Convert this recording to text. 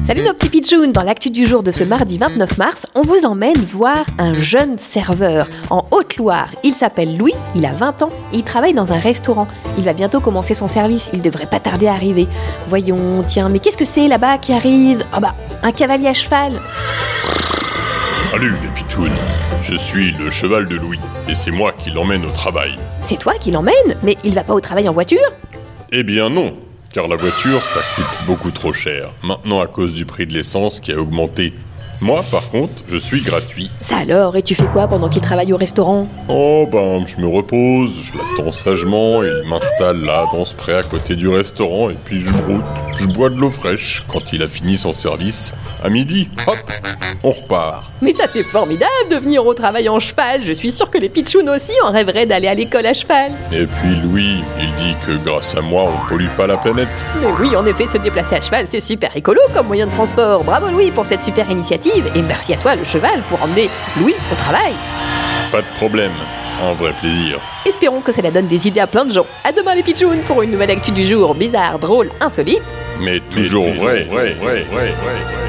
Salut nos petits pitchouns Dans l'actu du jour de ce mardi 29 mars, on vous emmène voir un jeune serveur en Haute-Loire. Il s'appelle Louis, il a 20 ans et il travaille dans un restaurant. Il va bientôt commencer son service, il devrait pas tarder à arriver. Voyons, tiens, mais qu'est-ce que c'est là-bas qui arrive? Ah bah, un cavalier à cheval Salut les pitchouns, je suis le cheval de Louis et c'est moi qui l'emmène au travail. C'est toi qui l'emmène Mais il va pas au travail en voiture? Eh bien non, la voiture ça coûte beaucoup trop cher. Maintenant à cause du prix de l'essence qui a augmenté. Moi par contre, je suis gratuit. Ça alors, et tu fais quoi pendant qu'il travaille au restaurant? Oh ben je me repose, je l'attends sagement, il m'installe là dans ce pré à côté du restaurant et puis je broute, je bois de l'eau fraîche quand il a fini son service. À midi, hop, on repart. Mais ça c'est formidable de venir au travail en cheval Je suis sûr que les pitchouns aussi en rêveraient d'aller à l'école à cheval Et puis Louis, il dit que grâce à moi on pollue pas la planète. Mais oui, en effet, se déplacer à cheval, c'est super écolo comme moyen de transport. Bravo Louis pour cette super initiative et merci à toi le cheval pour emmener Louis au travail. Pas de problème, un vrai plaisir. Espérons que cela donne des idées à plein de gens. À demain les pitchouns pour une nouvelle actu du jour bizarre, drôle, insolite. Mais toujours, vrai, vrai, vrai, vrai, vrai, vrai.